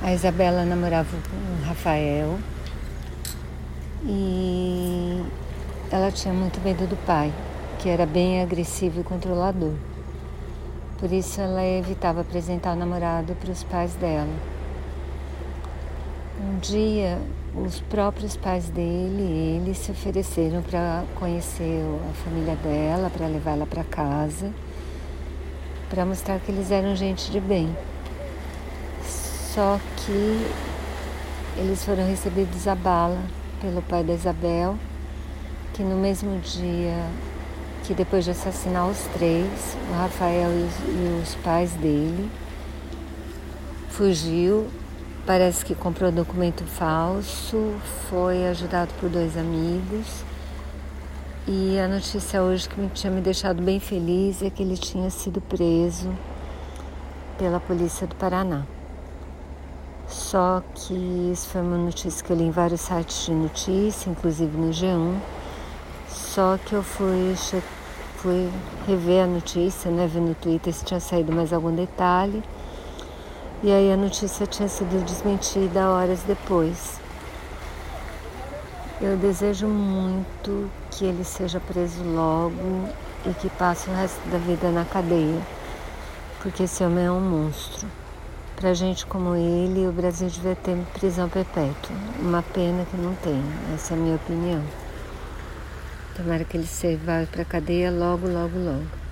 A Isabela namorava o Rafael e ela tinha muito medo do pai, que era bem agressivo e controlador. Por isso ela evitava apresentar o namorado para os pais dela. Um dia, os próprios pais dele, eles se ofereceram para conhecer a família dela, para levar ela para casa, para mostrar que eles eram gente de bem. Só que eles foram recebidos a bala pelo pai da Isabel, que no mesmo dia que depois de assassinar os três, o Rafael e os, e os pais dele, fugiu, parece que comprou documento falso, foi ajudado por dois amigos. E a notícia hoje que me tinha me deixado bem feliz é que ele tinha sido preso pela polícia do Paraná. Só que isso foi uma notícia que eu li em vários sites de notícia, inclusive no G1. Só que eu fui, fui rever a notícia, né, ver no Twitter se tinha saído mais algum detalhe. E aí a notícia tinha sido desmentida horas depois. Eu desejo muito que ele seja preso logo e que passe o resto da vida na cadeia, porque esse homem é um monstro. Para gente como ele, o Brasil devia ter prisão perpétua. Uma pena que não tem, essa é a minha opinião. Tomara que ele vá para a cadeia logo, logo, logo.